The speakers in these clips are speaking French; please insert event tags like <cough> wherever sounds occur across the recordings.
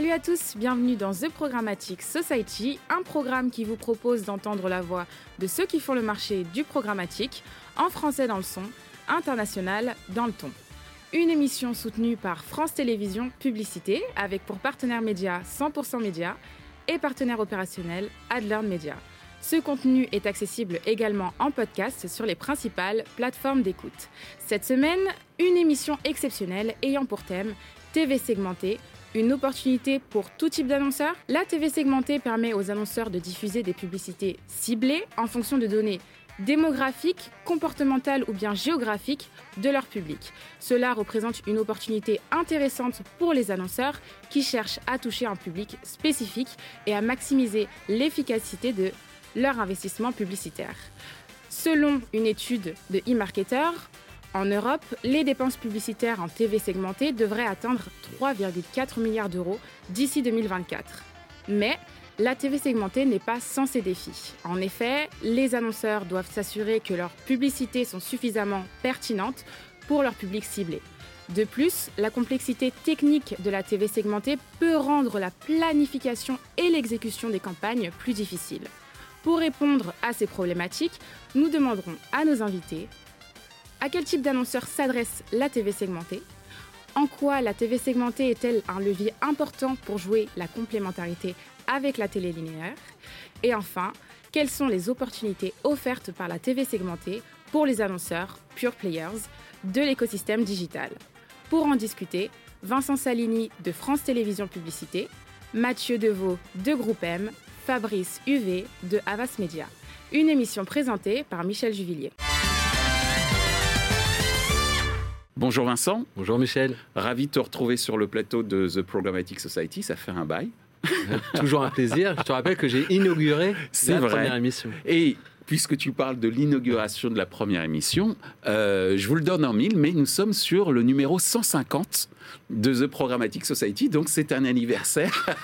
Salut à tous, bienvenue dans The Programmatic Society, un programme qui vous propose d'entendre la voix de ceux qui font le marché du programmatique, en français dans le son, international dans le ton. Une émission soutenue par France Télévisions Publicité, avec pour partenaire média 100% Média et partenaire opérationnel Adler Media. Ce contenu est accessible également en podcast sur les principales plateformes d'écoute. Cette semaine, une émission exceptionnelle ayant pour thème TV segmentée, une opportunité pour tout type d'annonceurs. La TV segmentée permet aux annonceurs de diffuser des publicités ciblées en fonction de données démographiques, comportementales ou bien géographiques de leur public. Cela représente une opportunité intéressante pour les annonceurs qui cherchent à toucher un public spécifique et à maximiser l'efficacité de leur investissement publicitaire. Selon une étude de e-marketer, en Europe, les dépenses publicitaires en TV segmentée devraient atteindre 3,4 milliards d'euros d'ici 2024. Mais la TV segmentée n'est pas sans ses défis. En effet, les annonceurs doivent s'assurer que leurs publicités sont suffisamment pertinentes pour leur public ciblé. De plus, la complexité technique de la TV segmentée peut rendre la planification et l'exécution des campagnes plus difficiles. Pour répondre à ces problématiques, nous demanderons à nos invités à quel type d'annonceur s'adresse la TV segmentée? En quoi la TV segmentée est-elle un levier important pour jouer la complémentarité avec la télé linéaire? Et enfin, quelles sont les opportunités offertes par la TV segmentée pour les annonceurs pure players de l'écosystème digital? Pour en discuter, Vincent Salini de France Télévisions Publicité, Mathieu Deveau de Groupe M, Fabrice UV de Havas Media. Une émission présentée par Michel Juvillier. Bonjour Vincent. Bonjour Michel. Ravi de te retrouver sur le plateau de The Programmatic Society. Ça fait un bail. <laughs> Toujours un plaisir. Je te rappelle que j'ai inauguré la vrai. première émission. Et puisque tu parles de l'inauguration de la première émission, euh, je vous le donne en mille, mais nous sommes sur le numéro 150 de The Programmatic Society, donc c'est un anniversaire. <laughs>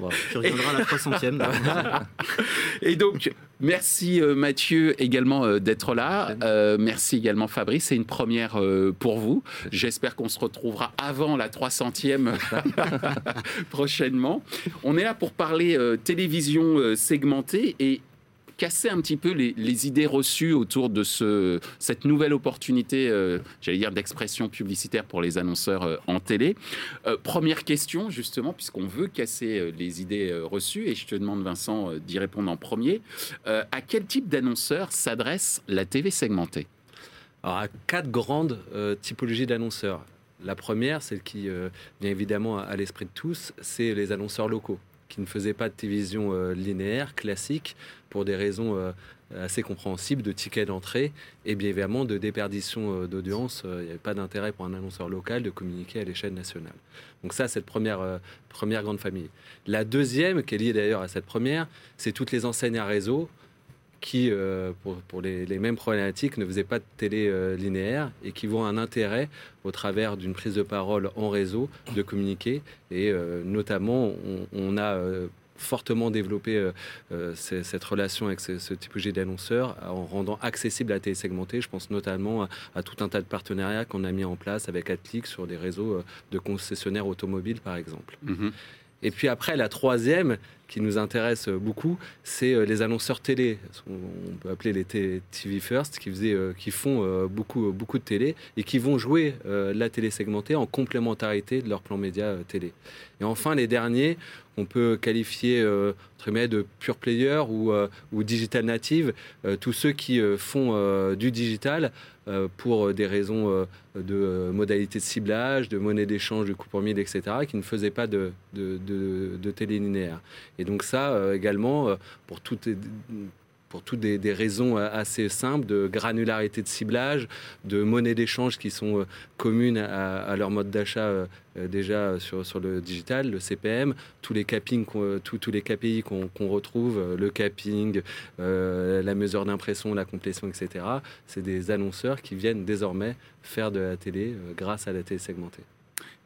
Wow. Tu reviendras à la 300e. <laughs> Et donc, merci euh, Mathieu également euh, d'être là. Euh, merci également Fabrice, c'est une première pour vous. J'espère qu'on se retrouvera avant la 300e <laughs> prochainement. On est là pour parler télévision segmentée et casser un petit peu les, idées reçues autour de ce, cette nouvelle opportunité, euh, j'allais dire, d'expression publicitaire pour les annonceurs euh, en télé. Euh, première question, justement, puisqu'on veut casser les idées reçues, et je te demande, Vincent, d'y répondre en premier. À quel type d'annonceur s'adresse la TV segmentée? Alors, à quatre grandes typologies d'annonceurs. La première, celle qui vient évidemment à l'esprit de tous, c'est les annonceurs locaux qui ne faisaient pas de télévision euh, linéaire, classique, pour des raisons euh, assez compréhensibles de tickets d'entrée et bien évidemment de déperdition euh, d'audience. Il n'y avait pas d'intérêt pour un annonceur local de communiquer à l'échelle nationale. Donc ça, c'est la première, première grande famille. La deuxième, qui est liée d'ailleurs à cette première, c'est toutes les enseignes à réseau qui, euh, pour, les, mêmes problématiques, ne faisaient pas de télé euh, linéaire et qui voient un intérêt, au travers d'une prise de parole en réseau, de communiquer. Et euh, notamment, on, a fortement développé cette relation avec ce, ce typologie d'annonceurs en rendant accessible la télé segmentée. Je pense notamment à, tout un tas de partenariats qu'on a mis en place avec Atlic sur des réseaux de concessionnaires automobiles, par exemple. Mhm. Et puis après, la troisième, qui nous intéresse beaucoup, c'est euh, les annonceurs télé. On peut appeler les TV First, qui, euh, font euh, beaucoup, beaucoup de télé et qui vont jouer la télé segmentée en complémentarité de leur plan média télé. Et enfin, les derniers, on peut qualifier euh, de pure player ou, euh, digital native, euh, tous ceux qui font du digital pour des raisons de modalités de ciblage, de monnaie d'échange, de coupon mille, etc., qui ne faisaient pas de, de, télé linéaire. Et donc ça, également, pour toutes, pour toutes des, raisons euh, assez simples de granularité de ciblage, de monnaie d'échange qui sont euh, communes à, leur mode d'achat euh, déjà sur, le digital, le CPM, tous les euh, tous, les KPI qu'on retrouve, le capping, la mesure d'impression, la complétion, etc. C'est des annonceurs qui viennent désormais faire de la télé grâce à la télé segmentée.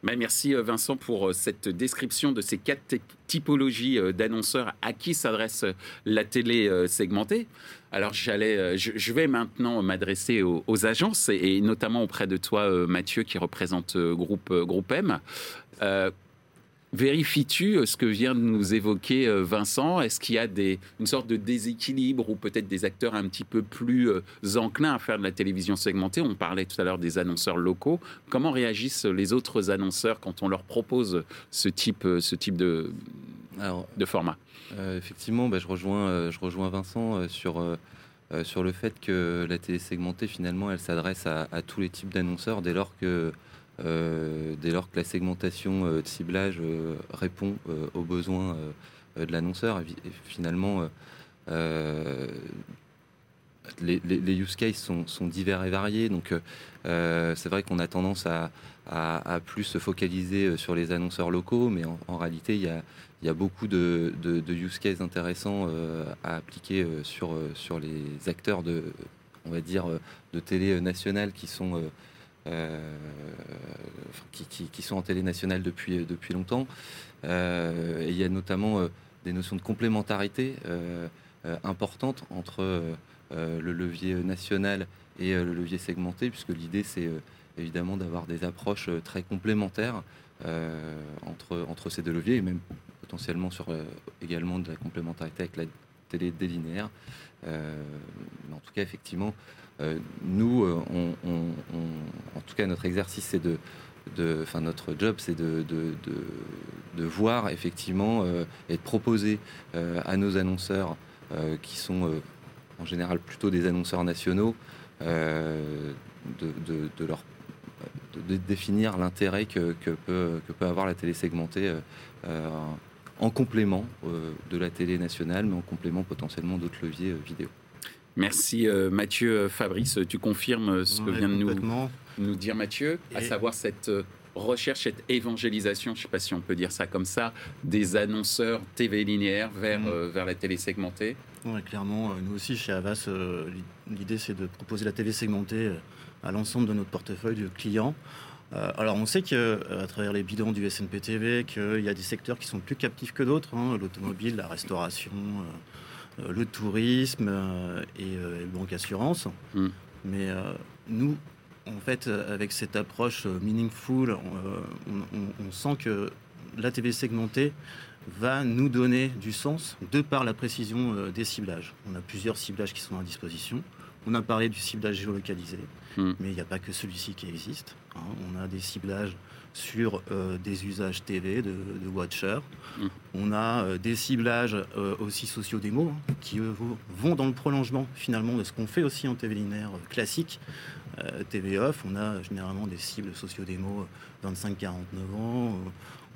Ben, merci euh, Vincent pour euh, cette description de ces quatre ty- typologies euh, d'annonceurs à qui s'adresse la télé segmentée? Alors j'allais, je, vais maintenant m'adresser aux, agences et, notamment auprès de toi Mathieu qui représente groupe, M. Vérifies-tu ce que vient de nous évoquer Vincent? Est-ce qu'il y a des, une sorte de déséquilibre ou peut-être des acteurs un petit peu plus enclins à faire de la télévision segmentée? On parlait tout à l'heure des annonceurs locaux. Comment réagissent les autres annonceurs quand on leur propose ce type, ce type de, de format? Effectivement, bah, je, rejoins, je rejoins Vincent sur euh, sur le fait que la télé segmentée, finalement, elle s'adresse à, tous les types d'annonceurs dès lors que euh, dès lors que la segmentation euh, de ciblage répond aux besoins de l'annonceur. Finalement, les, use cases sont, divers et variés. Donc, c'est vrai qu'on a tendance à, plus se focaliser sur les annonceurs locaux, mais en réalité, il y a, beaucoup de, use cases intéressants euh, à appliquer euh, sur, euh, sur les acteurs de, on va dire, de télé nationale qui sont, qui, sont en télé nationale depuis, depuis longtemps. et il y a notamment des notions de complémentarité importantes entre le levier national et le levier segmenté, puisque l'idée c'est évidemment d'avoir des approches très complémentaires entre, entre ces deux leviers, et même potentiellement sur euh, également de la complémentarité avec la télé délinéaire. Euh, mais en tout cas, effectivement, euh, nous, on, en tout cas, notre exercice, c'est de, enfin, notre job, c'est de, voir effectivement et de proposer à nos annonceurs, qui sont en général plutôt des annonceurs nationaux, de, définir l'intérêt que, peut, avoir la télé segmentée en complément euh, de la télé nationale, mais en complément potentiellement d'autres leviers euh, vidéo. Merci euh, Mathieu. Fabrice, tu confirmes ce que vient de nous, nous dire Mathieu, à savoir cette recherche, cette évangélisation, je ne sais pas si on peut dire ça comme ça, des annonceurs TV linéaire vers, mm. vers la télé segmentée? Clairement, nous aussi chez Avas, l'idée c'est de proposer la télé segmentée à l'ensemble de notre portefeuille de clients. Euh, alors on sait qu'à euh, travers les bidons du SNPTV, qu'il y a des secteurs qui sont plus captifs que d'autres, hein, l'automobile, la restauration, euh, le tourisme et le banque assurance. Mm. Mais nous, en fait, avec cette approche meaningful, on, sent que la TV segmentée va nous donner du sens de par la précision des ciblages. On a plusieurs ciblages qui sont à disposition. On a parlé du ciblage géolocalisé, hmm. mais il n'y a pas que celui-ci qui existe. Hein. On a des ciblages sur euh, des usages TV de, de Watcher. Hmm. On a euh, des ciblages euh, aussi sociodémo hein, qui vont dans le prolongement finalement de ce qu'on fait aussi en TV linéaire classique. TV off, on a généralement des cibles sociodémo 25-49 ans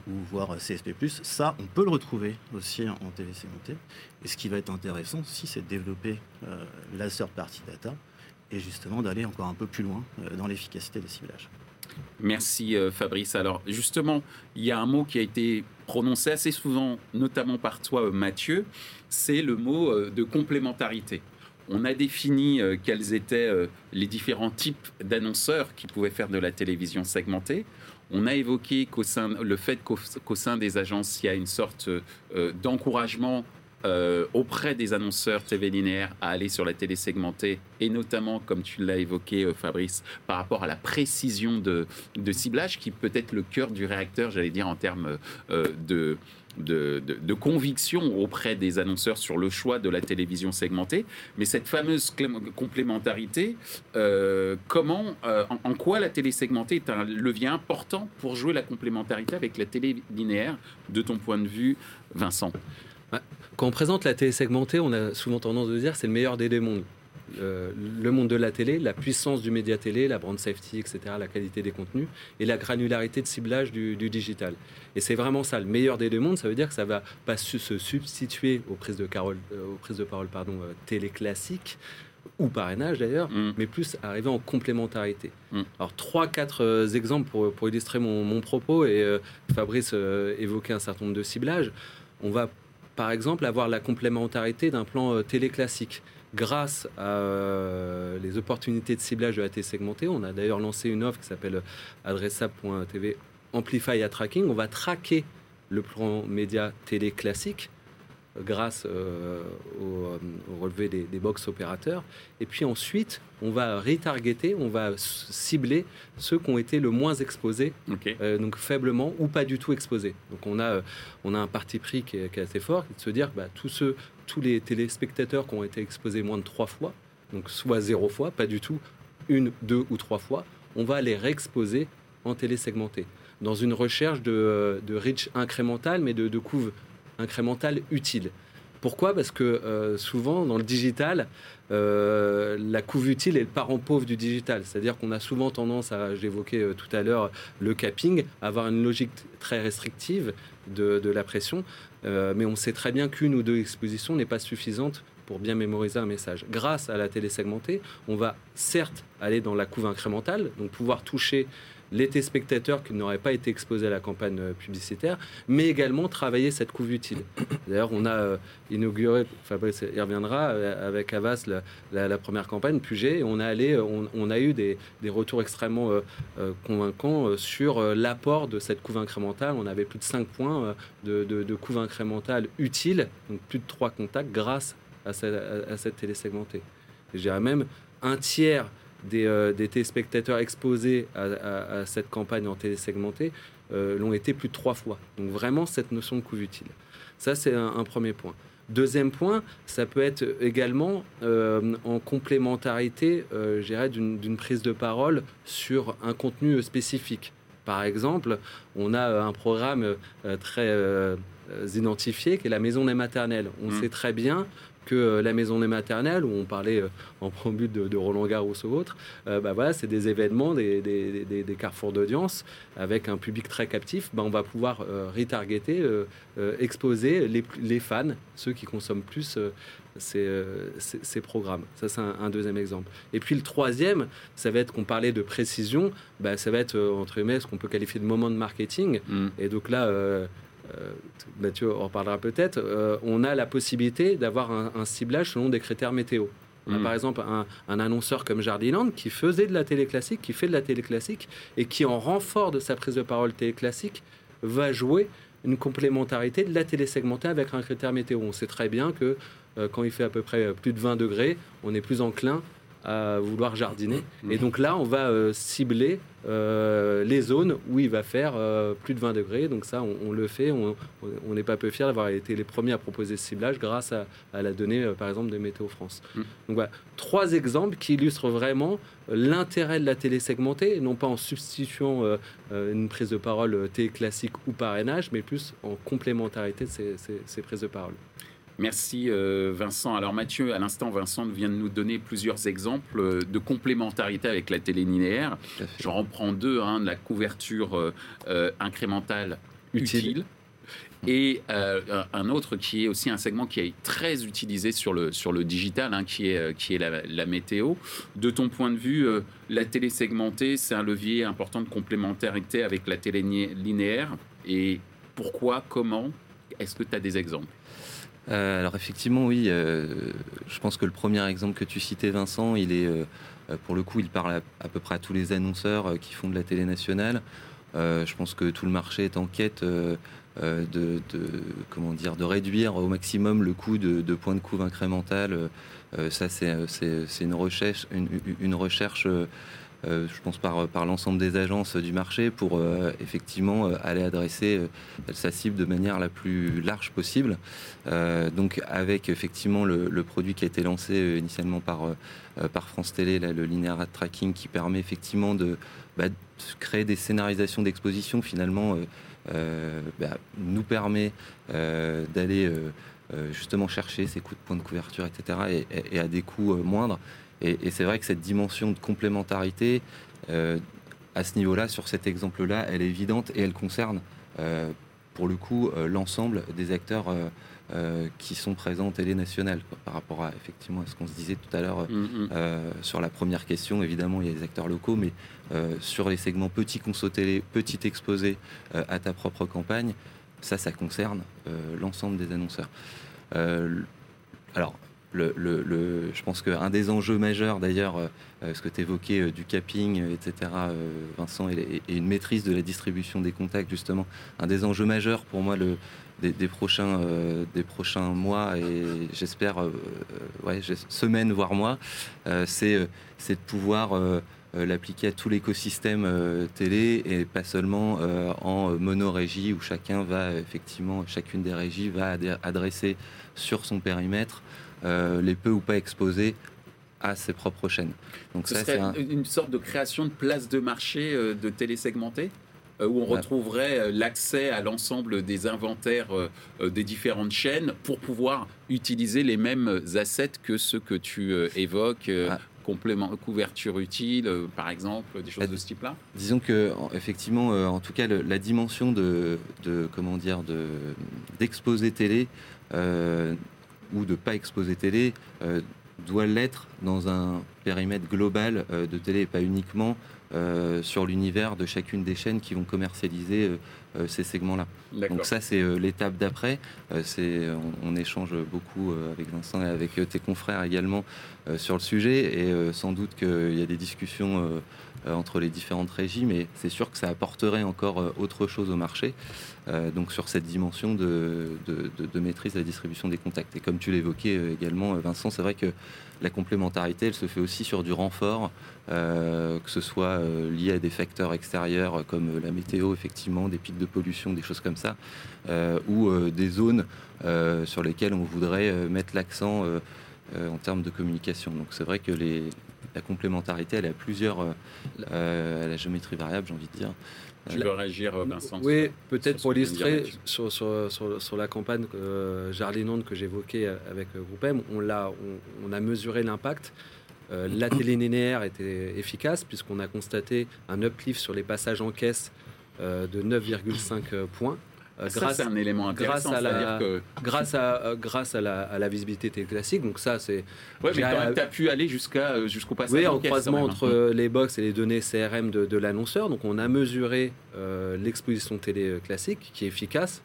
ou voire CSP+, ça, on peut le retrouver aussi en TV segmentée. Et ce qui va être intéressant aussi, c'est de développer la third party data et justement d'aller encore un peu plus loin dans l'efficacité des ciblages. Merci euh, Fabrice. Alors justement, il y a un mot qui a été prononcé assez souvent, notamment par toi Mathieu, c'est le mot de complémentarité. On a défini quels étaient les différents types d'annonceurs qui pouvaient faire de la télévision segmentée. On a évoqué le fait qu'au sein des agences, il y a une sorte euh, d'encouragement euh, auprès des annonceurs TV linéaires à aller sur la télé segmentée et notamment, comme tu l'as évoqué, euh, Fabrice, par rapport à la précision de, ciblage qui peut être le cœur du réacteur, j'allais dire, en termes de de, conviction auprès des annonceurs sur le choix de la télévision segmentée. Mais cette fameuse complémentarité, euh, comment, euh, en, quoi la télé segmentée est un levier important pour jouer la complémentarité avec la télé linéaire, de ton point de vue, Vincent? Quand on présente la télé segmentée, on a souvent tendance à dire c'est le meilleur des deux mondes. Euh, le monde de la télé, la puissance du média télé, la brand safety, etc., la qualité des contenus et la granularité de ciblage du, digital. Et c'est vraiment ça, le meilleur des deux mondes. Ça veut dire que ça va pas se substituer aux prises de, Carole, euh, aux prises de parole pardon, euh, télé classiques ou parrainage d'ailleurs, mm. mais plus arriver en complémentarité. Mm. Alors trois, quatre exemples pour, pour illustrer mon, mon, propos et Fabrice évoquait un certain nombre de ciblages. On va par exemple avoir la complémentarité d'un plan télé classique grâce à euh, les opportunités de ciblage de la télé segmentée. On a d'ailleurs lancé une offre qui s'appelle adressable.tv Amplify à Tracking. On va traquer le plan média télé classique grâce au, relevé des, box opérateurs. Et puis ensuite, on va retargeter, on va cibler ceux qui ont été le moins exposés, donc faiblement ou pas du tout exposés. Donc on a, on a un parti pris qui est, assez fort, de se dire bah, tous, ceux, tous les téléspectateurs qui ont été exposés moins de trois fois, donc soit zéro fois, pas du tout, une, deux ou trois fois, on va les réexposer en télésegmenté, dans une recherche de, de reach incrémental, mais de, de couve incrémentale utile. Pourquoi? Parce que euh, souvent, dans le digital, euh, la couve utile est le parent pauvre du digital. C'est-à-dire qu'on a souvent tendance à, j'évoquais euh, tout à l'heure, le capping, avoir une logique très restrictive de, de la pression. mais on sait très bien qu'une ou deux expositions n'est pas suffisante pour bien mémoriser un message. Grâce à la télé segmentée, on va certes aller dans la couve incrémentale, donc pouvoir toucher les téléspectateurs qui n'auraient pas été exposés à la campagne euh, publicitaire, mais également travailler cette couve utile. <coughs> D'ailleurs, on a euh, inauguré, Fabrice y reviendra, euh, avec Avas la, première campagne Puget, et on a, allé, on, a eu des, retours extrêmement convaincants sur l'apport de cette couve incrémentale. On avait plus de 5 points de, de, couve incrémentale utile, donc plus de 3 contacts grâce à cette, à, cette télé segmentée. J'ai même un tiers euh, des, téléspectateurs exposés à, cette campagne en télésegmenté euh, l'ont été plus de trois fois. Donc vraiment cette notion de coût utile. Ça, c'est un, premier point. Deuxième point, ça peut être également euh, en complémentarité, euh, d'une prise de parole sur un contenu spécifique. Par exemple, on a un programme très identifié qui est la maison des maternelles. On mmh. sait très bien que euh, la maison des maternelles, où on parlait euh, en préambule de, de, Roland Garros ou autre, euh, bah voilà, c'est des événements, des, des, carrefours d'audience avec un public très captif. Bah on va pouvoir retargeter, exposer les, les, fans, ceux qui consomment plus ces, ces, programmes. Ça, c'est un, deuxième exemple. Et puis le troisième, ça va être qu'on parlait de précision, bah, ça va être, entre guillemets, ce qu'on peut qualifier de moment de marketing. Mm. Et donc là, euh, Mathieu en reparlera peut-être, euh, on a la possibilité d'avoir un, ciblage selon des critères météo. Mm. par exemple un, annonceur comme Jardiland qui faisait de la télé classique, qui fait de la télé classique et qui, en renfort de sa prise de parole télé classique, va jouer une complémentarité de la télé segmentée avec un critère météo. On sait très bien que euh, quand il fait à peu près plus de 20 degrés, on est plus enclin à vouloir jardiner. Et donc là, on va euh, cibler euh, les zones où il va faire euh, plus de 20 degrés. Donc ça, on, le fait. On n'est pas peu fiers d'avoir été les premiers à proposer ce ciblage grâce à, la donnée, par exemple, de Météo France. Mm. Donc voilà, trois exemples qui illustrent vraiment l'intérêt de la télé segmentée, non pas en substituant une prise de parole télé classique ou parrainage, mais plus en complémentarité de ces prises de parole. Merci euh, Vincent. Alors Mathieu, à l'instant, Vincent vient de nous donner plusieurs exemples euh, de complémentarité avec la télé linéaire. J'en reprends deux, hein, la couverture euh, incrémentale utile. Et un autre qui est aussi un segment qui est très utilisé sur le, sur le digital, hein, qui est, qui est la, météo. De ton point de vue, la télé segmentée, c'est un levier important de complémentarité avec la télé linéaire. Et pourquoi, comment Est-ce que tu as des exemples? Euh, alors effectivement, oui. Euh, je pense que le premier exemple que tu citais, Vincent, il est, euh, pour le coup, il parle à, peu près à tous les annonceurs qui font de la télé nationale. je pense que tout le marché est en quête de, comment dire, de réduire au maximum le coût de, points de couve incrémental. ça, c'est une recherche, je pense par, l'ensemble des agences du marché pour euh, effectivement euh, aller adresser sa cible de manière la plus large possible. donc avec effectivement le, produit qui a été lancé initialement par, France Télé, le linear tracking qui permet effectivement de, bah, créer des scénarisations d'exposition finalement bah, nous permet d'aller justement chercher ces coûts de points de couverture, etc. et à des coûts moindres. Et, c'est vrai que cette dimension de complémentarité, euh, à ce niveau-là, sur cet exemple-là, elle est évidente et elle concerne, euh, pour le coup, euh, l'ensemble des acteurs qui sont présents en télé nationale, par rapport à, effectivement, à ce qu'on se disait tout à l'heure mm, mm. sur la première question. Évidemment, il y a des acteurs locaux, mais sur les segments petit conso télé, petit exposé à ta propre campagne, ça, ça concerne l'ensemble des annonceurs. alors, je pense qu'un des enjeux majeurs, d'ailleurs, euh, ce que tu évoquais euh, du capping, etc., Vincent, et, une maîtrise de la distribution des contacts, justement, un des enjeux majeurs pour moi des, prochains, des prochains mois et j'espère ouais, semaines, voire mois, c'est de pouvoir l'appliquer à tout l'écosystème télé et pas seulement en monorégie où chacun va effectivement, chacune des régies va adresser sur son périmètre euh, les peu ou pas exposés à ses propres chaînes. Donc Ce ça, c'est une sorte de création de place de marché euh, de télésegmenté euh, où on retrouverait l'accès à l'ensemble des inventaires des différentes chaînes pour pouvoir utiliser les mêmes assets que ceux que tu évoques, complément, couverture utile, par exemple, des choses de ce type-là. Disons que, effectivement, en tout cas, la dimension de, comment dire, d'exposer télé ou de pas exposer télé euh, doit l'être dans un périmètre global euh, de télé pas uniquement sur l'univers de chacune des chaînes qui vont commercialiser ces segments-là. Donc ça, c'est l'étape d'après. c'est on, échange beaucoup avec Vincent et avec tes confrères également sur le sujet et sans doute qu'il y a des discussions euh, entre les différentes régies, mais c'est sûr que ça apporterait encore euh, autre chose au marché, euh, donc sur cette dimension de, maîtrise de la distribution des contacts. Et comme tu l'évoquais également, Vincent, c'est vrai que la complémentarité, elle se fait aussi sur du renfort, que ce soit lié à des facteurs extérieurs comme la météo, effectivement, des pics de pollution, des choses comme ça, ou des zones sur lesquelles on voudrait mettre l'accent en termes de communication. Donc c'est vrai que les, la complémentarité, elle a plusieurs, euh, euh, la géométrie variable, j'ai envie de dire. Tu veux réagir, euh, Vincent Oui, peut-être pour illustrer sur, sur, sur, la campagne euh, que j'évoquais avec Groupe M, on, on, a mesuré l'impact. La télé linéaire était efficace puisqu'on a constaté un uplift sur les passages en caisse de 9,5 points euh, grâce, c'est un élément intéressant. Grâce à la, grâce à, euh, grâce à la, à la visibilité classique. Donc ça, c'est. Ouais, mais quand tu as pu aller jusqu'à euh, jusqu'au passage. Oui, en, croisement entre les box et les données CRM de, de l'annonceur. Donc on a mesuré l'exposition télé classique, qui est efficace.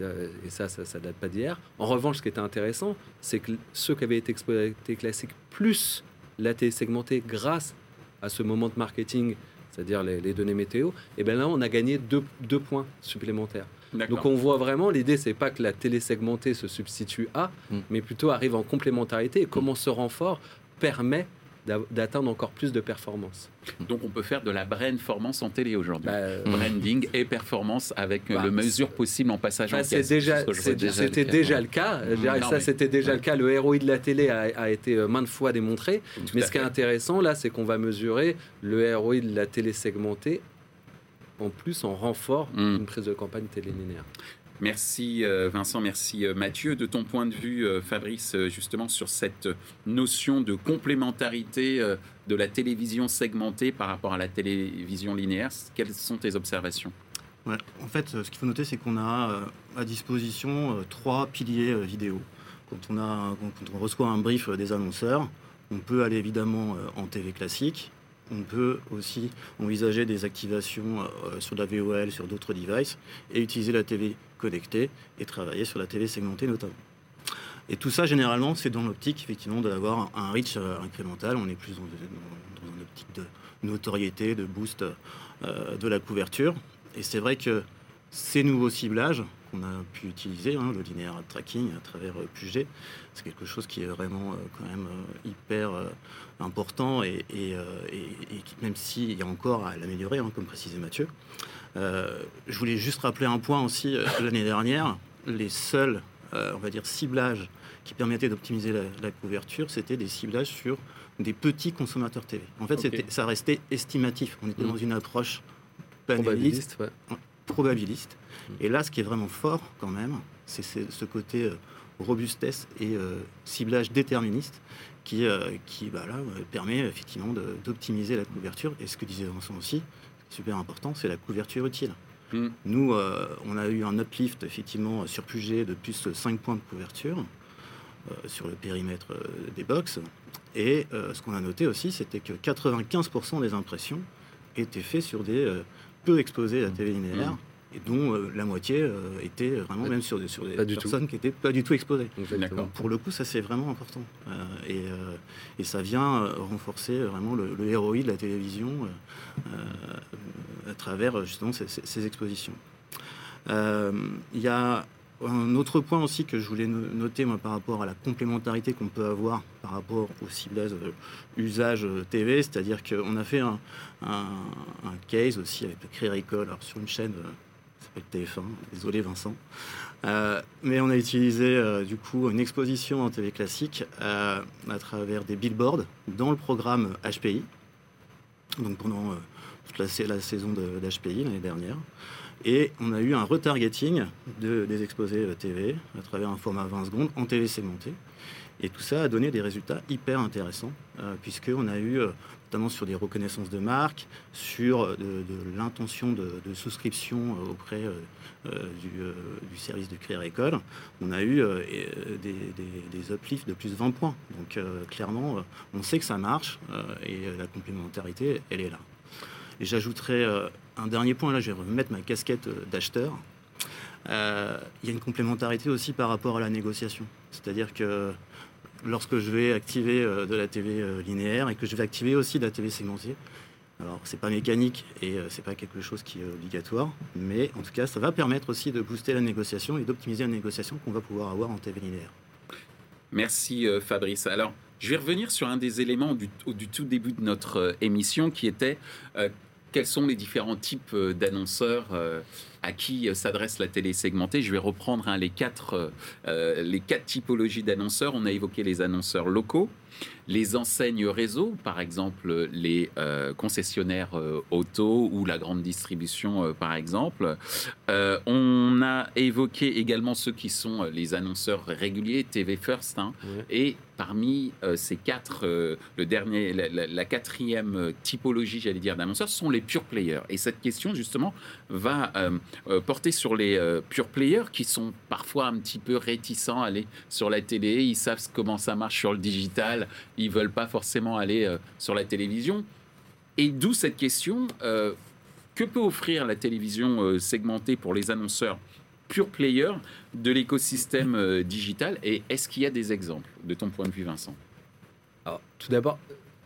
Et ça, ça, ne date pas d'hier. En revanche, ce qui était intéressant, c'est que ceux qui avaient été exposés classique plus la télé segmentée grâce à ce moment de marketing c'est-à-dire les, données météo, et bien là, on a gagné deux, points supplémentaires. Donc on voit vraiment, l'idée, c'est pas que la télé segmentée se substitue à, hmm. mais plutôt arrive en complémentarité et comment ce renfort permet d'atteindre encore plus de performance. Donc on peut faire de la brandformance en télé aujourd'hui. Bah, euh, Branding et performance avec euh, bah, le mesure possible en passage bah, en caisse. C'était déjà, le cas. ça, c'était déjà le cas. Le ROI de la télé a, été euh, maintes fois démontré. mais ce qui est intéressant là, c'est qu'on va mesurer le ROI de la télé segmentée en plus en renfort hmm. d'une prise de campagne télé linéaire. Merci euh, Vincent, merci euh, Mathieu. De ton point de vue, euh, Fabrice, justement sur cette notion de complémentarité de la télévision segmentée par rapport à la télévision linéaire, quelles sont tes observations? En fait, ce qu'il faut noter, c'est qu'on a à disposition trois piliers vidéo. Quand on, quand on reçoit un brief des annonceurs, on peut aller évidemment en TV classique, on peut aussi envisager des activations euh, sur la VOL, sur d'autres devices, et utiliser la TV connectée et travailler sur la TV segmentée notamment. Et tout ça, généralement, c'est dans l'optique, effectivement, d'avoir un reach euh, incrémental. On est plus dans, une optique de notoriété, de boost euh, de la couverture. Et c'est vrai que ces nouveaux ciblages qu'on a pu utiliser, hein, le linéaire tracking à travers PUG, c'est quelque chose qui est vraiment quand même hyper important et, même s'il y a encore à l'améliorer, hein, comme précisait Mathieu. Euh, je voulais juste rappeler un point aussi. Euh, l'année dernière, les seuls, euh, on va dire, ciblages qui permettaient d'optimiser la, couverture, c'était des ciblages sur des petits consommateurs TV. En fait, ça restait estimatif. On était mmh. dans une approche probabiliste. Mmh. Et là, ce qui est vraiment fort quand même, c'est ce côté robustesse et ciblage déterministe qui, euh, qui bah, là, euh, permet effectivement d'optimiser la couverture. Et ce que disait Vincent aussi, super important, c'est la couverture utile. Hmm. Nous, euh, on a eu un uplift effectivement sur Puget de plus de 5 points de couverture sur le périmètre des box. Et ce qu'on a noté aussi, c'était que 95% des impressions étaient faites sur des peu exposés à la télé linéaire. Hmm. et dont euh, la moitié euh, était vraiment même sur des, sur des personnes qui n'étaient pas du tout exposées. pour le coup, ça c'est vraiment important. Et, et, ça vient renforcer vraiment le, le de la télévision à travers justement ces, ces expositions. Il y a un autre point aussi que je voulais noter par rapport à la complémentarité qu'on peut avoir par rapport au ciblage euh, usage euh, TV, c'est-à-dire qu'on a fait un, case aussi avec le Créer alors sur une chaîne euh, qui s'appelle TF1, désolé Vincent, mais on a utilisé du coup une exposition en TV classique à travers des billboards dans le programme HPI, donc pendant toute la, la saison d'HPI l'année dernière. Et on a eu un retargeting de, des exposés euh, TV à travers un format 20 secondes en TV segmenté. Et tout ça a donné des résultats hyper intéressants, euh, puisqu'on a eu, euh, notamment sur des reconnaissances de marque, sur de, l'intention de, souscription auprès du, service du Créer École, on a eu des, des, uplifts de plus de 20 points. Donc clairement, on sait que ça marche et la complémentarité, elle est là. Et j'ajouterais un dernier point, là je vais remettre ma casquette euh, d'acheteur. Euh, il y a une complémentarité aussi par rapport à la négociation. C'est-à-dire que lorsque je vais activer euh, de la TV linéaire et que je vais activer aussi de la TV segmentée, alors c'est pas mécanique et c'est pas quelque chose qui est obligatoire, mais en tout cas ça va permettre aussi de booster la négociation et d'optimiser la négociation qu'on va pouvoir avoir en TV linéaire. Merci Fabrice. Alors je vais revenir sur un des éléments du, du tout début de notre émission qui était quels sont les différents types euh, d'annonceurs euh, à qui euh, s'adresse la télé segmentée. Je vais reprendre hein, les, quatre, les quatre typologies d'annonceurs. On a évoqué les annonceurs locaux, les enseignes réseau, par exemple les concessionnaires auto ou la grande distribution, par exemple. on a évoqué également ceux qui sont les annonceurs réguliers, TV First, hein, et parmi euh, ces quatre, euh, le dernier, la, quatrième euh, typologie, j'allais dire, d'annonceurs, sont les pure players. Et cette question, justement, va porter sur les pure players qui sont parfois un petit peu réticents à aller sur la télé. Ils savent comment ça marche sur le digital. Ils veulent pas forcément aller sur la télévision. Et d'où cette question que peut offrir la télévision segmentée pour les annonceurs pure player de l'écosystème euh, digital? Et est-ce qu'il y a des exemples de ton point de vue, Vincent? Alors, Tout d'abord,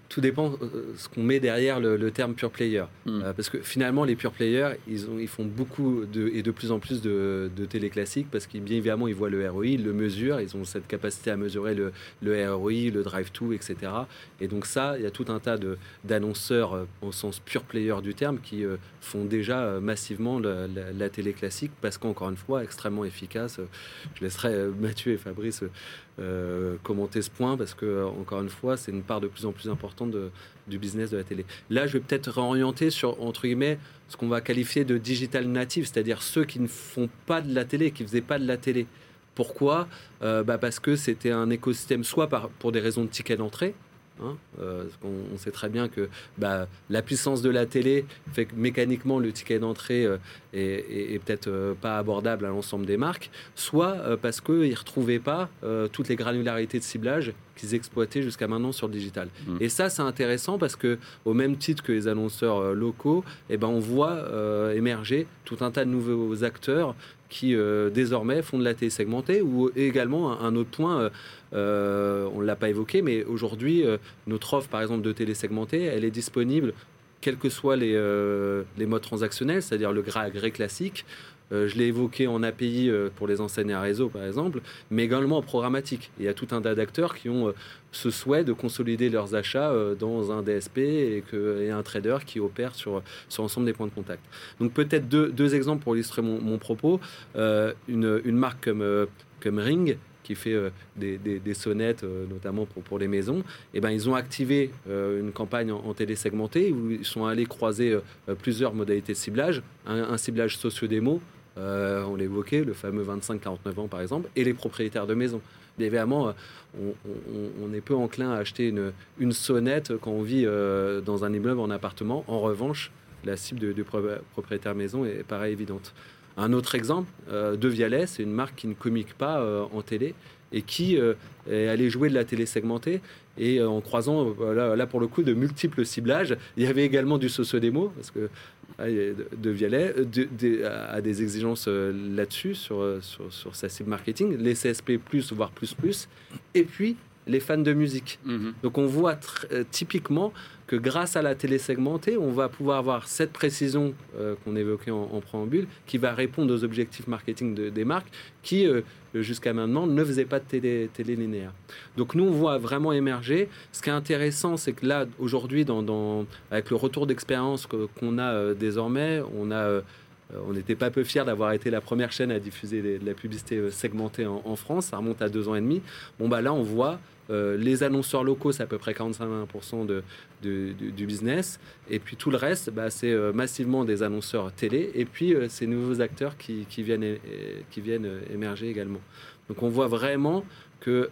tout dépend euh, ce qu'on met derrière le, terme pure player. Hmm. Euh, parce que finalement, les pure players, ils, ont, ils font beaucoup de, et de plus en plus de, de télé classiques parce qu'ils, bien évidemment, ils voient le ROI, ils le mesurent, ils ont cette capacité à mesurer le, le ROI, le drive-to, etc. Et donc, ça, il y a tout un tas d'annonceurs euh, au sens pure player du terme qui font déjà massivement la, télé classique parce qu'encore une fois, extrêmement efficace. Je laisserai Mathieu et Fabrice euh, commenter ce point parce que, encore une fois, c'est une part de plus en plus importante du business de la télé. Là, je vais peut-être réorienter sur, entre guillemets, ce qu'on va qualifier de digital native, c'est-à-dire ceux qui ne font pas de la télé, qui ne faisaient pas de la télé. Pourquoi? Euh, bah Parce que c'était un écosystème, soit pour des raisons de ticket d'entrée, Hein, euh, on, sait très bien que bah, la puissance de la télé fait que mécaniquement le ticket d'entrée euh, est, peut-être euh, pas abordable à l'ensemble des marques, soit parce qu'ils ne retrouvaient pas toutes les granularités de ciblage qu'ils exploitaient jusqu'à maintenant sur le digital. Mmh. Et ça, c'est intéressant parce que, au même titre que les annonceurs locaux, eh ben, on voit émerger tout un tas de nouveaux acteurs qui désormais font de la télé segmentée ou également un, autre point euh, on ne l'a pas évoqué, mais aujourd'hui, euh, notre offre, par exemple, de télé segmentée, elle est disponible quels que soient les, euh, les modes transactionnels, c'est-à-dire le gré à gré classique. je l'ai évoqué en API pour les enseignes à réseau, par exemple, mais également en programmatique. Il y a tout un tas d'acteurs qui ont ce souhait de consolider leurs achats dans un DSP et, un trader qui opère sur, sur l'ensemble des points de contact. Donc peut-être deux, exemples pour illustrer mon, propos. une, marque comme, comme Ring qui fait euh, des, sonnettes, euh, notamment pour, les maisons, et eh ben, ils ont activé euh, une campagne en, télé segmentée où ils sont allés croiser plusieurs modalités de ciblage, un, ciblage socio-démo, on l'évoquait, le fameux 25-49 ans par exemple, et les propriétaires de maisons. évidemment, on, est peu enclin à acheter une, sonnette quand on vit dans un immeuble en appartement. En revanche, la cible de propriétaire maison est pareil évidente. Un autre exemple, euh, De Vialet, c'est une marque qui ne communique pas euh, en télé, et qui est allé jouer de la télé segmentée et en croisant là, pour le coup de multiples ciblages. Il y avait également du socio-démo parce que de Vialet a des exigences là-dessus sur, sur, sur, sa cible marketing, les CSP+, voire plus plus, et puis les fans de musique. Mhm. Donc on voit euh, typiquement que grâce à la télé segmentée, on va pouvoir avoir cette précision euh, qu'on évoquait en, préambule, qui va répondre aux objectifs marketing des marques, qui euh, jusqu'à maintenant ne faisaient pas de télé, linéaire. Donc nous, on voit vraiment émerger. Ce qui est intéressant, c'est que là, aujourd'hui, dans, avec le retour d'expérience qu'on a désormais, on a on n'était pas peu fiers d'avoir été la première chaîne à diffuser de la publicité segmentée en, en, France. Ça remonte à deux ans et demi. Bon, bah là, on voit euh, les annonceurs locaux, c'est à peu près 45% de, du business. Et puis tout le reste, bah, c'est euh, massivement des annonceurs télé. Et puis euh, ces nouveaux acteurs qui, viennent, qui viennent émerger également. Donc on voit vraiment que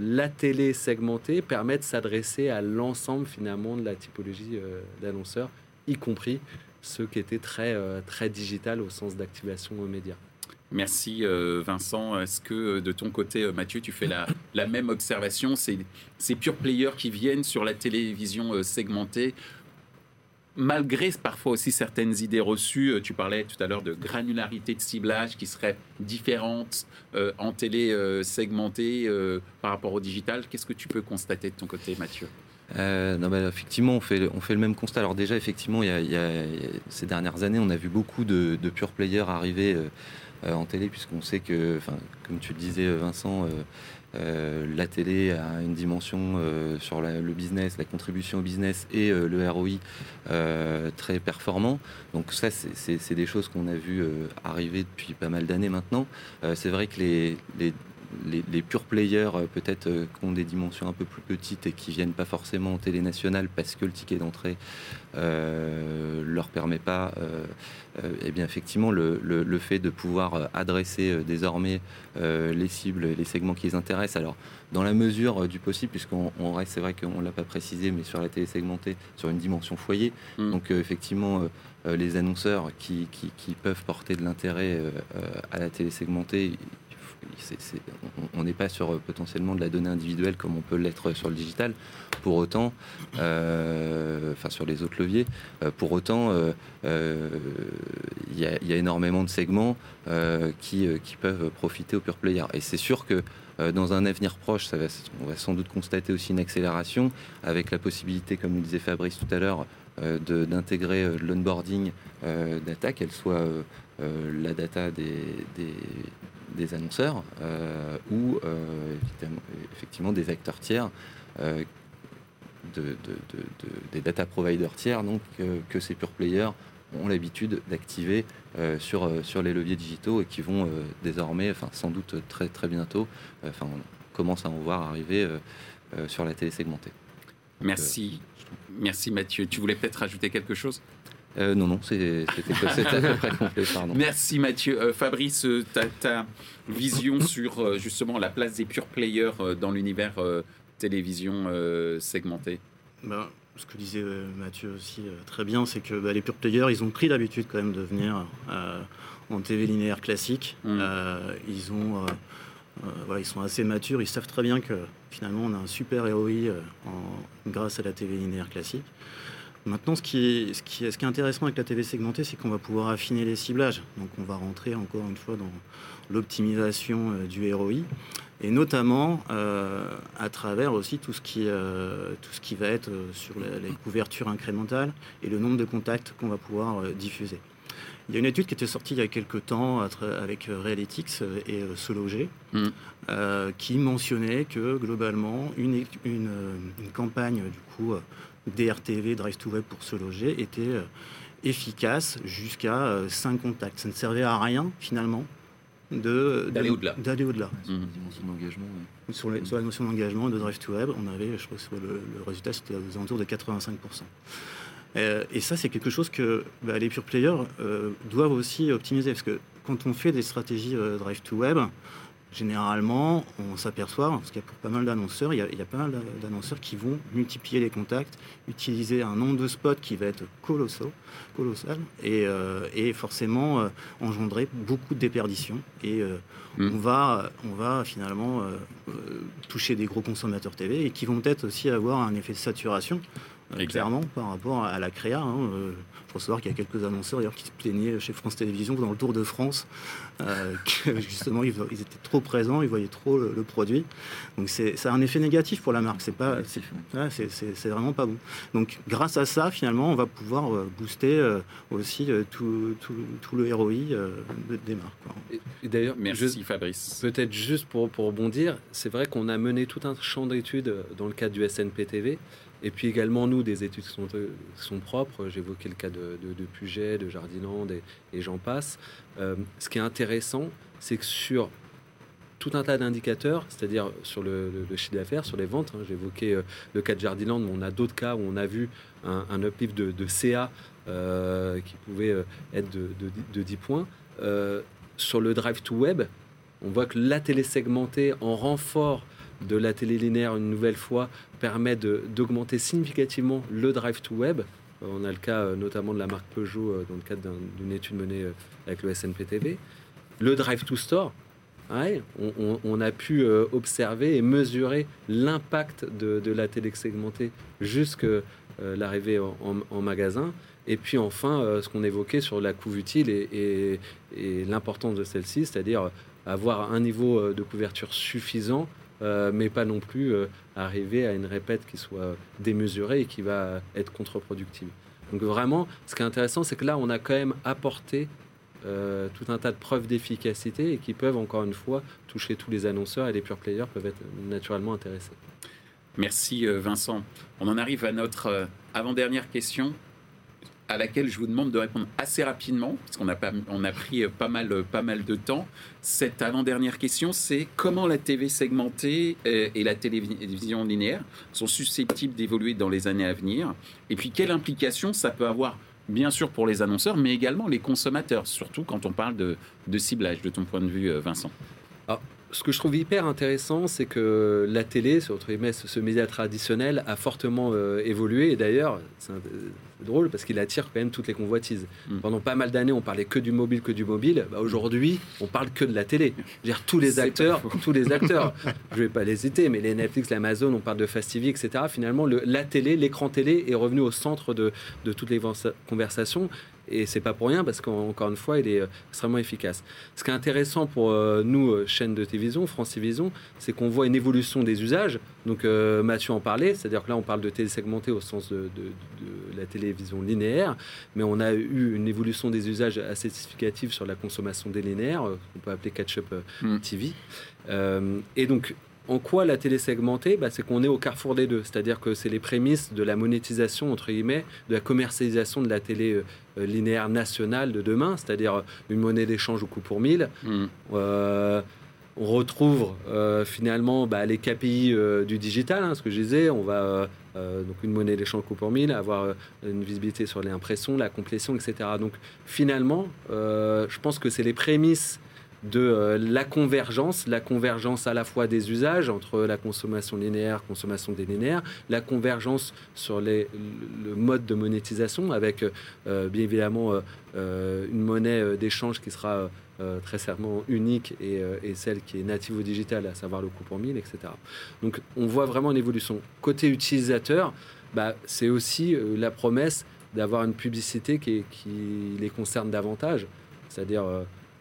la télé segmentée permet de s'adresser à l'ensemble finalement de la typologie d'annonceurs, y compris ceux qui étaient très, très digital au sens d'activation aux médias. Merci euh, Vincent. Est-ce que euh, de ton côté, euh, Mathieu, tu fais la, même observation? C'est ces pure players qui viennent sur la télévision segmentée, malgré parfois aussi certaines idées reçues. Tu parlais tout à l'heure de granularité de ciblage qui serait différente en télé segmentée par rapport au digital. Qu'est-ce que tu peux constater de ton côté, Mathieu? Non, bah, effectivement, on fait, on fait le même constat. Alors déjà, effectivement, ces dernières années, on a vu beaucoup de, de pure players arriver en télé, puisqu'on sait que, comme tu le disais Vincent, euh, euh, la télé a une dimension sur le business, la contribution au business et le ROI très performant. Donc ça, c'est des choses qu'on a vues arriver depuis pas mal d'années maintenant. c'est vrai que les les, pure players euh, peut-être euh, qui ont des dimensions un peu plus petites et qui viennent pas forcément en télé nationale parce que le ticket d'entrée euh, leur permet pas. Eh bien effectivement le, le, fait de pouvoir adresser désormais les cibles, les segments qui les intéressent. Alors dans la mesure du possible, puisqu'on reste, c'est vrai qu'on l'a pas précisé, mais sur la télé segmentée, sur une dimension foyer. Mmh. Donc effectivement les annonceurs qui, qui, qui, peuvent porter de l'intérêt à la télé segmentée, on n'est pas sur euh, potentiellement de la donnée individuelle comme on peut l'être sur le digital. Pour autant, euh, enfin sur les autres leviers, euh, pour autant, il y, a énormément de segments qui, peuvent profiter aux pure players. Et c'est sûr que dans un avenir proche, on va sans doute constater aussi une accélération avec la possibilité, comme le disait Fabrice tout à l'heure, d'intégrer l'onboarding data, qu'elle soit la data des annonceurs euh, ou euh, effectivement des acteurs tiers. Euh, de, des data providers tiers donc que ces pure players ont l'habitude d'activer sur, sur les leviers digitaux et qui vont désormais, enfin sans doute très très bientôt, enfin on commence à en voir arriver sur la télé segmentée. Merci. Merci Mathieu. Tu voulais peut-être rajouter quelque chose? Euh, non, non, c'était à peu près complet. Pardon. Merci Mathieu. Euh, Fabrice, euh, ta, vision <coughs> sur justement la place des pure players dans l'univers télévision segmenté? Ben, Ce que disait Mathieu aussi très bien, c'est que bah, les pure players, ils ont pris l'habitude quand même de venir en TV linéaire classique. Mm. ils ont... voilà, ils sont assez matures, ils savent très bien que finalement on a un super ROI grâce à la TV linéaire classique. Maintenant, ce qui, est, ce, qui est, ce qui est intéressant avec la TV segmentée, c'est qu'on va pouvoir affiner les ciblages. Donc, on va rentrer encore une fois dans l'optimisation euh, du ROI, et notamment euh, à travers aussi tout ce qui, euh, tout ce qui va être sur les, couvertures incrémentales et le nombre de contacts qu'on va pouvoir diffuser. Il y a une étude qui était sortie il y a quelques temps avec Realytics et Sologer, mmh. qui mentionnait que globalement, une, une, une campagne du coup DRTV, Drive to Web pour se loger, était euh, efficace jusqu'à 5 euh, contacts. Ça ne servait à rien finalement d'aller au-delà. D'aller au-delà. Mmh. Sur, la notion d'engagement de Drive to Web, on avait, je crois que le, résultat c'était aux alentours de 85%. Euh, et ça, c'est quelque chose que bah, les pure players doivent aussi optimiser. Parce que quand on fait des stratégies Drive to Web, généralement, on s'aperçoit, parce qu'il y a pour pas mal d'annonceurs, il, y a pas mal d'annonceurs qui vont multiplier les contacts, utiliser un nombre de spots qui va être colossal, colossal et, euh, forcément euh, engendrer beaucoup de déperditions. Et euh, mm. on, va, on va finalement toucher des gros consommateurs TV et qui vont peut-être aussi avoir un effet de saturation. clairement par rapport à la créa. Hein, faut savoir qu'il y a quelques annonceurs qui se plaignaient chez France Télévisions dans le Tour de France, euh, <laughs> que justement ils, étaient trop présents, ils voyaient trop le, produit. Donc c'est, ça a un effet négatif pour la marque. C'est pas, c'est, vraiment pas bon. Donc grâce à ça, finalement, on va pouvoir euh, booster euh, aussi tout, tout, le ROI des marques. Et, d'ailleurs, merci Fabrice. Peut-être juste pour, pour rebondir, c'est vrai qu'on a mené tout un champ d'études dans le cadre du SNPTV et puis également, nous, des études qui sont, sont propres. J'évoquais le cas de, de, Puget, de Jardiland et, j'en passe. Euh, ce qui est intéressant, c'est que sur tout un tas d'indicateurs, c'est-à-dire sur le, chiffre d'affaires, sur les ventes, hein, j'évoquais euh, le cas de Jardiland, mais on a d'autres cas où on a vu un, uplift de, CA euh, qui pouvait être de, 10 points. sur le drive to web, on voit que la télé segmentée en renfort de la télé linéaire une nouvelle fois permet d'augmenter significativement le drive to web. Euh, on a le cas euh, notamment de la marque Peugeot euh, dans le cadre d'une étude menée avec le SNPTV. Le drive to store, on, a pu observer et mesurer l'impact de, la télé segmentée jusqu'à l'arrivée en, magasin. Et puis enfin, ce qu'on évoquait sur la couve utile et l'importance de celle-ci, c'est-à-dire avoir un niveau de couverture suffisant euh, mais pas non plus euh, arriver à une répète qui soit démesurée et qui va être contre-productive. Donc vraiment, ce qui est intéressant, c'est que là, on a quand même apporté euh, tout un tas de preuves d'efficacité et qui peuvent, encore une fois, toucher tous les annonceurs et les pure players peuvent être naturellement intéressés. Merci Vincent. On en arrive à notre avant-dernière question à laquelle je vous demande de répondre assez rapidement, parce qu'on a, pas, pris euh, pas mal, euh, pas mal de temps. Cette avant-dernière question, c'est comment la TV segmentée euh, et la télévision linéaire sont susceptibles d'évoluer dans les années à venir? Et puis, quelle implication ça peut avoir, bien sûr, pour les annonceurs, mais également les consommateurs, surtout quand on parle de, de ciblage, de ton point de vue, Vincent? Ce que je trouve hyper intéressant, c'est que la télé, ce, ce média traditionnel, a fortement euh, évolué. Et d'ailleurs, c'est drôle parce qu'il attire quand même toutes les convoitises. Mm. Pendant pas mal d'années, on parlait que du mobile, que du mobile. Bah, Aujourd'hui, on parle que de la télé. Je veux dire, tous les acteurs, tous les acteurs. <laughs> je vais pas les citer, mais les Netflix, l'Amazon, on parle de Fast TV, etc. Finalement, le, la télé, l'écran télé est revenu au centre de, de toutes les conversations. Et c'est pas pour rien parce qu'encore une fois, il est euh, extrêmement efficace. Ce qui est intéressant pour euh, nous, euh, chaîne de télévision, France Télévisions, c'est qu'on voit une évolution des usages. Donc Mathieu en parlait, c'est-à-dire que là, on parle de télé segmentée au sens de, la télévision linéaire, mais on a eu une évolution des usages assez significative sur la consommation des linéaires, qu'on peut appeler catch-up mm. TV. et donc, en quoi la télé segmentée bah, C'est qu'on est au carrefour des deux. C'est-à-dire que c'est les prémices de la monétisation, entre guillemets, de la commercialisation de la télé euh, euh, linéaire nationale de demain, c'est-à-dire euh, une monnaie d'échange au coût pour mille. Mm. on retrouve finalement bah, les KPI du digital, hein, ce que je disais. On va donc une monnaie d'échange au coût pour mille, avoir une visibilité sur les impressions, la complétion, etc. Donc finalement, je pense que c'est les prémices de euh, la convergence, la convergence à la fois des usages entre la consommation linéaire, consommation délinéaire, la convergence sur les, le mode de monétisation avec euh, bien évidemment euh, une monnaie d'échange qui sera très certainement unique et, celle qui est native au digital, à savoir le coupon 1000, etc. Donc on voit vraiment une évolution. Côté utilisateur, bah, c'est aussi la promesse d'avoir une publicité qui, les concerne davantage, c'est-à-dire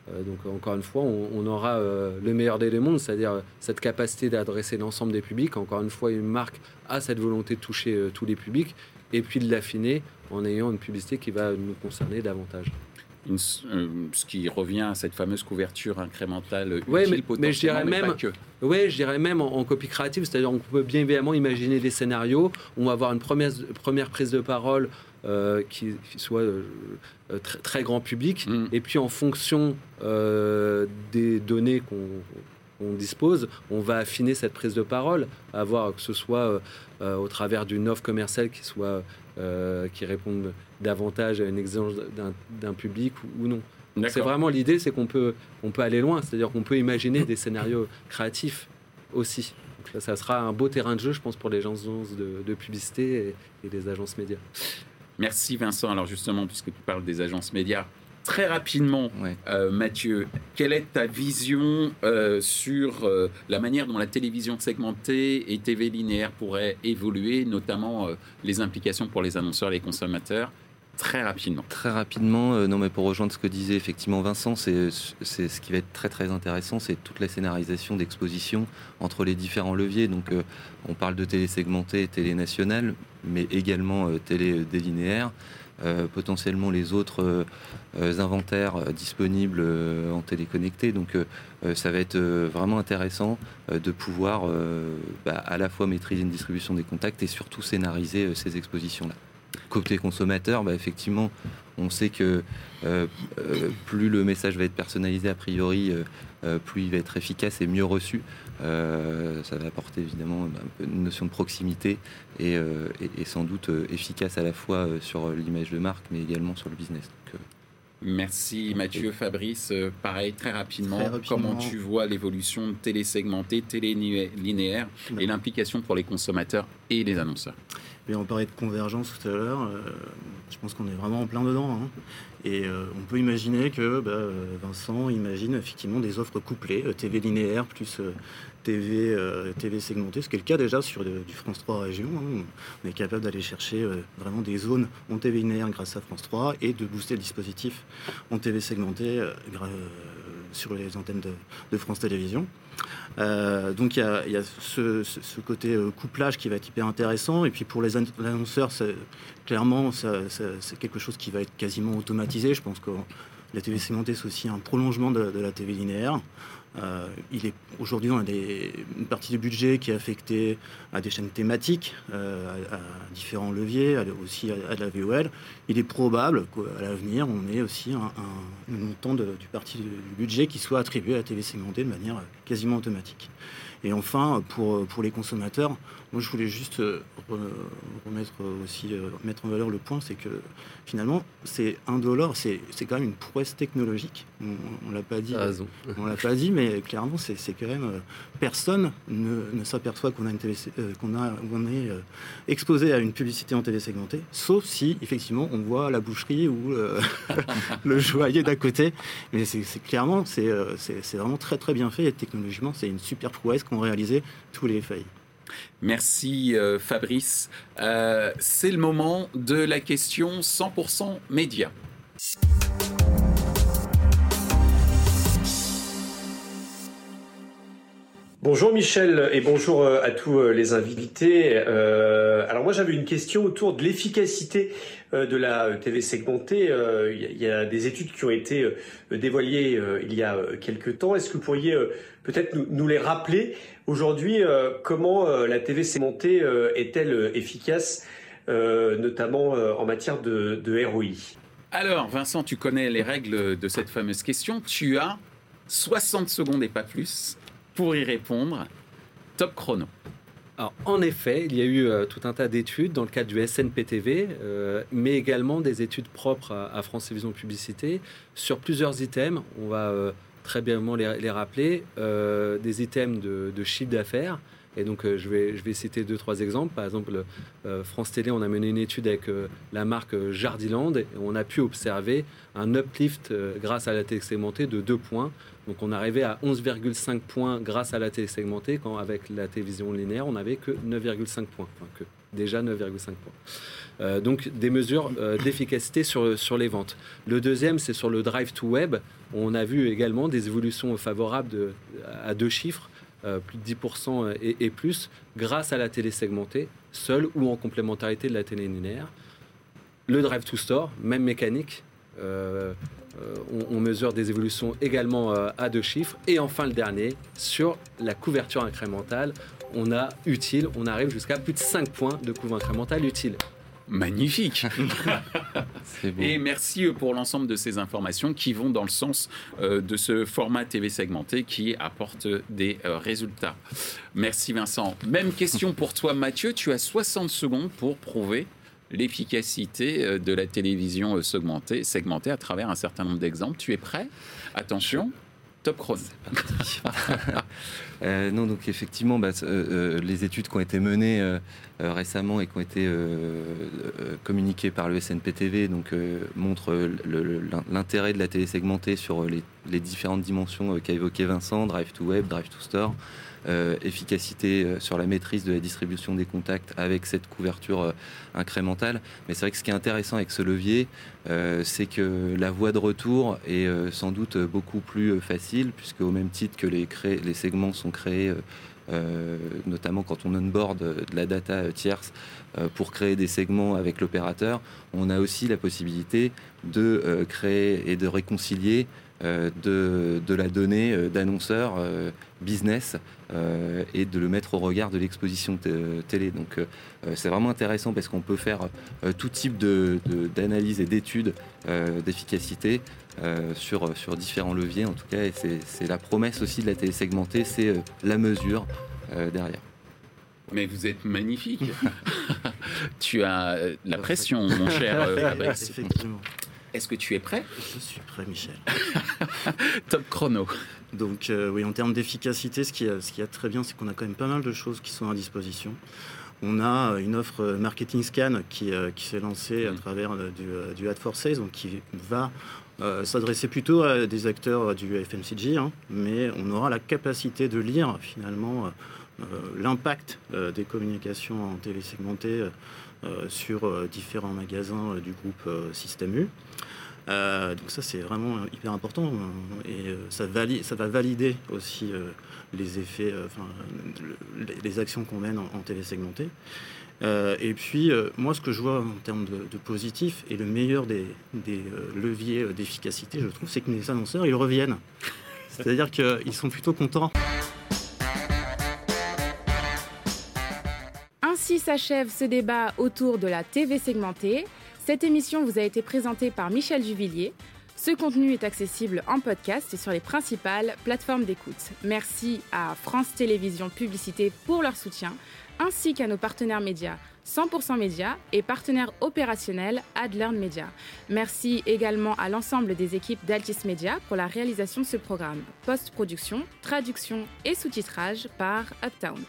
donc encore une fois, on, aura euh, le meilleur des deux mondes, c'est-à-dire euh, cette capacité d'adresser l'ensemble des publics. Encore une fois, une marque a cette volonté de toucher tous les publics et puis de l'affiner en ayant une publicité qui va nous concerner davantage. ce qui revient à cette fameuse couverture incrémentale. Oui, mais, mais, je dirais même, ouais, je dirais même en, copie créative, c'est-à-dire on peut bien évidemment imaginer des scénarios où on va avoir une première, première prise de parole euh, qui, soit euh, euh, très, très, grand public. Mm. Et puis en fonction des données qu'on dispose, on va affiner cette prise de parole, à voir que ce soit au travers d'une offre commerciale qui soit qui réponde davantage à une exigence d'un public ou, non. C'est vraiment l'idée, c'est qu'on peut, on peut aller loin, c'est-à-dire qu'on peut imaginer des scénarios créatifs aussi. ça, sera un beau terrain de jeu, je pense, pour les agences de, de publicité et, et les agences médias. Merci Vincent. Alors justement, puisque tu parles des agences médias, très rapidement, euh, Mathieu, quelle est ta vision euh, sur euh, la manière dont la télévision segmentée et TV linéaire pourraient évoluer, notamment les implications pour les annonceurs, les consommateurs Très rapidement. Très rapidement, non mais pour rejoindre ce que disait effectivement Vincent, c'est ce qui va être très très intéressant, c'est toute la scénarisation d'exposition entre les différents leviers. Donc on parle de télé segmentée, télé nationale, mais également télé délinéaire. Euh, potentiellement les autres euh, euh, inventaires disponibles en téléconnecté. Donc ça va être vraiment intéressant de pouvoir bah, à la fois maîtriser une distribution des contacts et surtout scénariser ces expositions-là. Côté consommateur, bah, effectivement, on sait que plus le message va être personnalisé a priori, plus il va être efficace et mieux reçu. Euh, ça va apporter évidemment une notion de proximité et, euh, sans doute euh, efficace à la fois sur l'image de marque, mais également sur le business. Merci Mathieu, Fabrice. pareil, très rapidement, comment tu vois l'évolution télé-segmentée, télé-linéaire et l'implication pour les consommateurs et les annonceurs? On parlait de convergence tout à l'heure. je pense qu'on est vraiment en plein dedans. Hein. Et on peut imaginer que bah, Vincent imagine effectivement des offres couplées, TV linéaire plus TV, euh, TV segmentée, ce qui est le cas déjà sur du France 3 Région. Hein. On est capable d'aller chercher euh, vraiment des zones en TV linéaire grâce à France 3 et de booster le dispositif en TV segmentée euh, sur les antennes de, France Télévisions. donc il y a, ce, côté couplage qui va être hyper intéressant. Et puis pour les annonceurs, clairement, c'est quelque chose qui va être quasiment automatisé. Je pense que la TV segmentée, c'est aussi un prolongement de la TV linéaire. Euh, il est aujourd'hui on a une partie du budget qui est affectée à des chaînes thématiques, euh, à, différents leviers, aussi à, la VOL. Il est probable qu'à l'avenir on ait aussi un, montant du parti du budget qui soit attribué à la télé segmentée de manière quasiment automatique. Et enfin, pour les consommateurs, moi, je voulais juste euh, remettre aussi, euh, mettre en valeur le point, c'est que finalement, c'est un dollar, c'est quand même une prouesse technologique. On, ne l'a pas dit. On l'a pas dit, mais clairement, c'est quand même euh, personne ne, ne s'aperçoit qu'on a une qu'on a, on est exposé à une publicité en télé segmentée, sauf si effectivement on voit la boucherie ou <laughs> le joaillier d'à côté. Mais c'est clairement, c'est vraiment très très bien fait et technologiquement, c'est une super prouesse qu'ont réalisé tous les failles. Merci euh, Fabrice. Euh, c'est le moment de la question 100% média. Bonjour Michel et bonjour euh, à tous les invités. alors moi j'avais une question autour de l'efficacité de la TV segmentée. Il y a des études qui ont été dévoilées il y a quelques temps. Est-ce que vous pourriez peut-être nous, les rappeler? Aujourd'hui euh, comment euh, la TV segmentée euh, est-elle efficace, notamment en matière de, de ROI Alors, Vincent, tu connais les règles de cette fameuse question. Tu as 60 secondes et pas plus pour y répondre. Top chrono. Alors, en effet, il y a eu tout un tas d'études dans le cadre du SNPTV, mais également des études propres à, France Télévisions Publicité sur plusieurs items. On va très bien les, rappeler, euh, des items de, chiffre d'affaires. Et donc, euh, je, vais, je vais citer deux, trois exemples. Par exemple, euh, France Télé, on a mené une étude avec la marque Jardiland et on a pu observer un uplift grâce à la télé segmentée de 2 points. Donc, on arrivait à 11,5 points grâce à la télé segmentée, quand avec la télévision linéaire, on n'avait que 9,5 points. Déjà 9,5 points. Euh, donc des mesures euh, d'efficacité sur, les ventes. Le deuxième, c'est sur le drive to web. On a vu également des évolutions favorables à deux chiffres, euh, plus de 10% et, plus, grâce à la télé segmentée, seule ou en complémentarité de la télé linéaire. Le drive to store, même mécanique. On, mesure des évolutions également à deux chiffres. Et enfin, le dernier, sur la couverture incrémentale, on a utile, on arrive jusqu'à plus de 5 points de couverture incrémentale utile. Magnifique. <laughs> Et merci pour l'ensemble de ces informations qui vont dans le sens euh, de ce format TV segmenté qui apporte des euh, résultats. Merci Vincent. Même question pour toi Mathieu. Tu as 60 secondes pour prouver l'efficacité de la télévision segmentée, segmentée à travers un certain nombre d'exemples. Tu es prêt? Attention, top chrono. <laughs> Euh, non, donc effectivement, bah, euh, euh, les études qui ont été menées récemment et qui ont été communiquées par le SNPTV donc, montrent l'intérêt de la télé segmentée sur les, les différentes dimensions qu'a évoqué Vincent, Drive to Web, Drive to Store. Euh, efficacité euh, sur la maîtrise de la distribution des contacts avec cette couverture euh, incrémentale. Mais c'est vrai que ce qui est intéressant avec ce levier, c'est que la voie de retour est sans doute beaucoup plus facile, puisque au même titre que les, les segments sont créés notamment quand on onboard de la data tierce pour créer des segments avec l'opérateur, on a aussi la possibilité de créer et de réconcilier de, de, la donnée d'annonceurs business euh, et de le mettre au regard de l'exposition télé. Donc euh, c'est vraiment intéressant parce qu'on peut faire euh, tout type d'analyse et d'études d'efficacité sur, sur différents leviers en tout cas et c'est la promesse aussi de la télé segmentée, c'est la mesure derrière. Mais vous êtes magnifique. <laughs> tu as la pression, mon cher <laughs> Fabrice. Est-ce que tu es prêt? Je suis prêt, Michel. <laughs> Top chrono. Donc euh, oui, en termes d'efficacité, ce qui est, très bien, c'est qu'on a quand même pas mal de choses qui sont à disposition. On a euh, une offre euh, marketing scan qui, s'est lancée à mm. travers du, Ad for Sales, donc qui va s'adresser plutôt à des acteurs du FMCG, hein, mais on aura la capacité de lire finalement l'impact des communications en télé segmentée sur différents magasins du groupe Système U. Euh, donc ça c'est vraiment hyper important euh, et euh, ça, ça va valider aussi les effets, les, actions qu'on mène en, télé segmentée. et puis moi ce que je vois en termes de, positif et le meilleur des, des leviers d'efficacité, je trouve, c'est que les annonceurs ils reviennent. C'est-à-dire qu'ils sont plutôt contents. Ainsi s'achève ce débat autour de la TV segmentée. Cette émission vous a été présentée par Michel Juvillier. Ce contenu est accessible en podcast et sur les principales plateformes d'écoute. Merci à France Télévisions Publicité pour leur soutien, ainsi qu'à nos partenaires médias 100% Média et partenaires opérationnels AdLearn Media. Merci également à l'ensemble des équipes d'Altis Media pour la réalisation de ce programme. Post-production, traduction et sous-titrage par Uptown.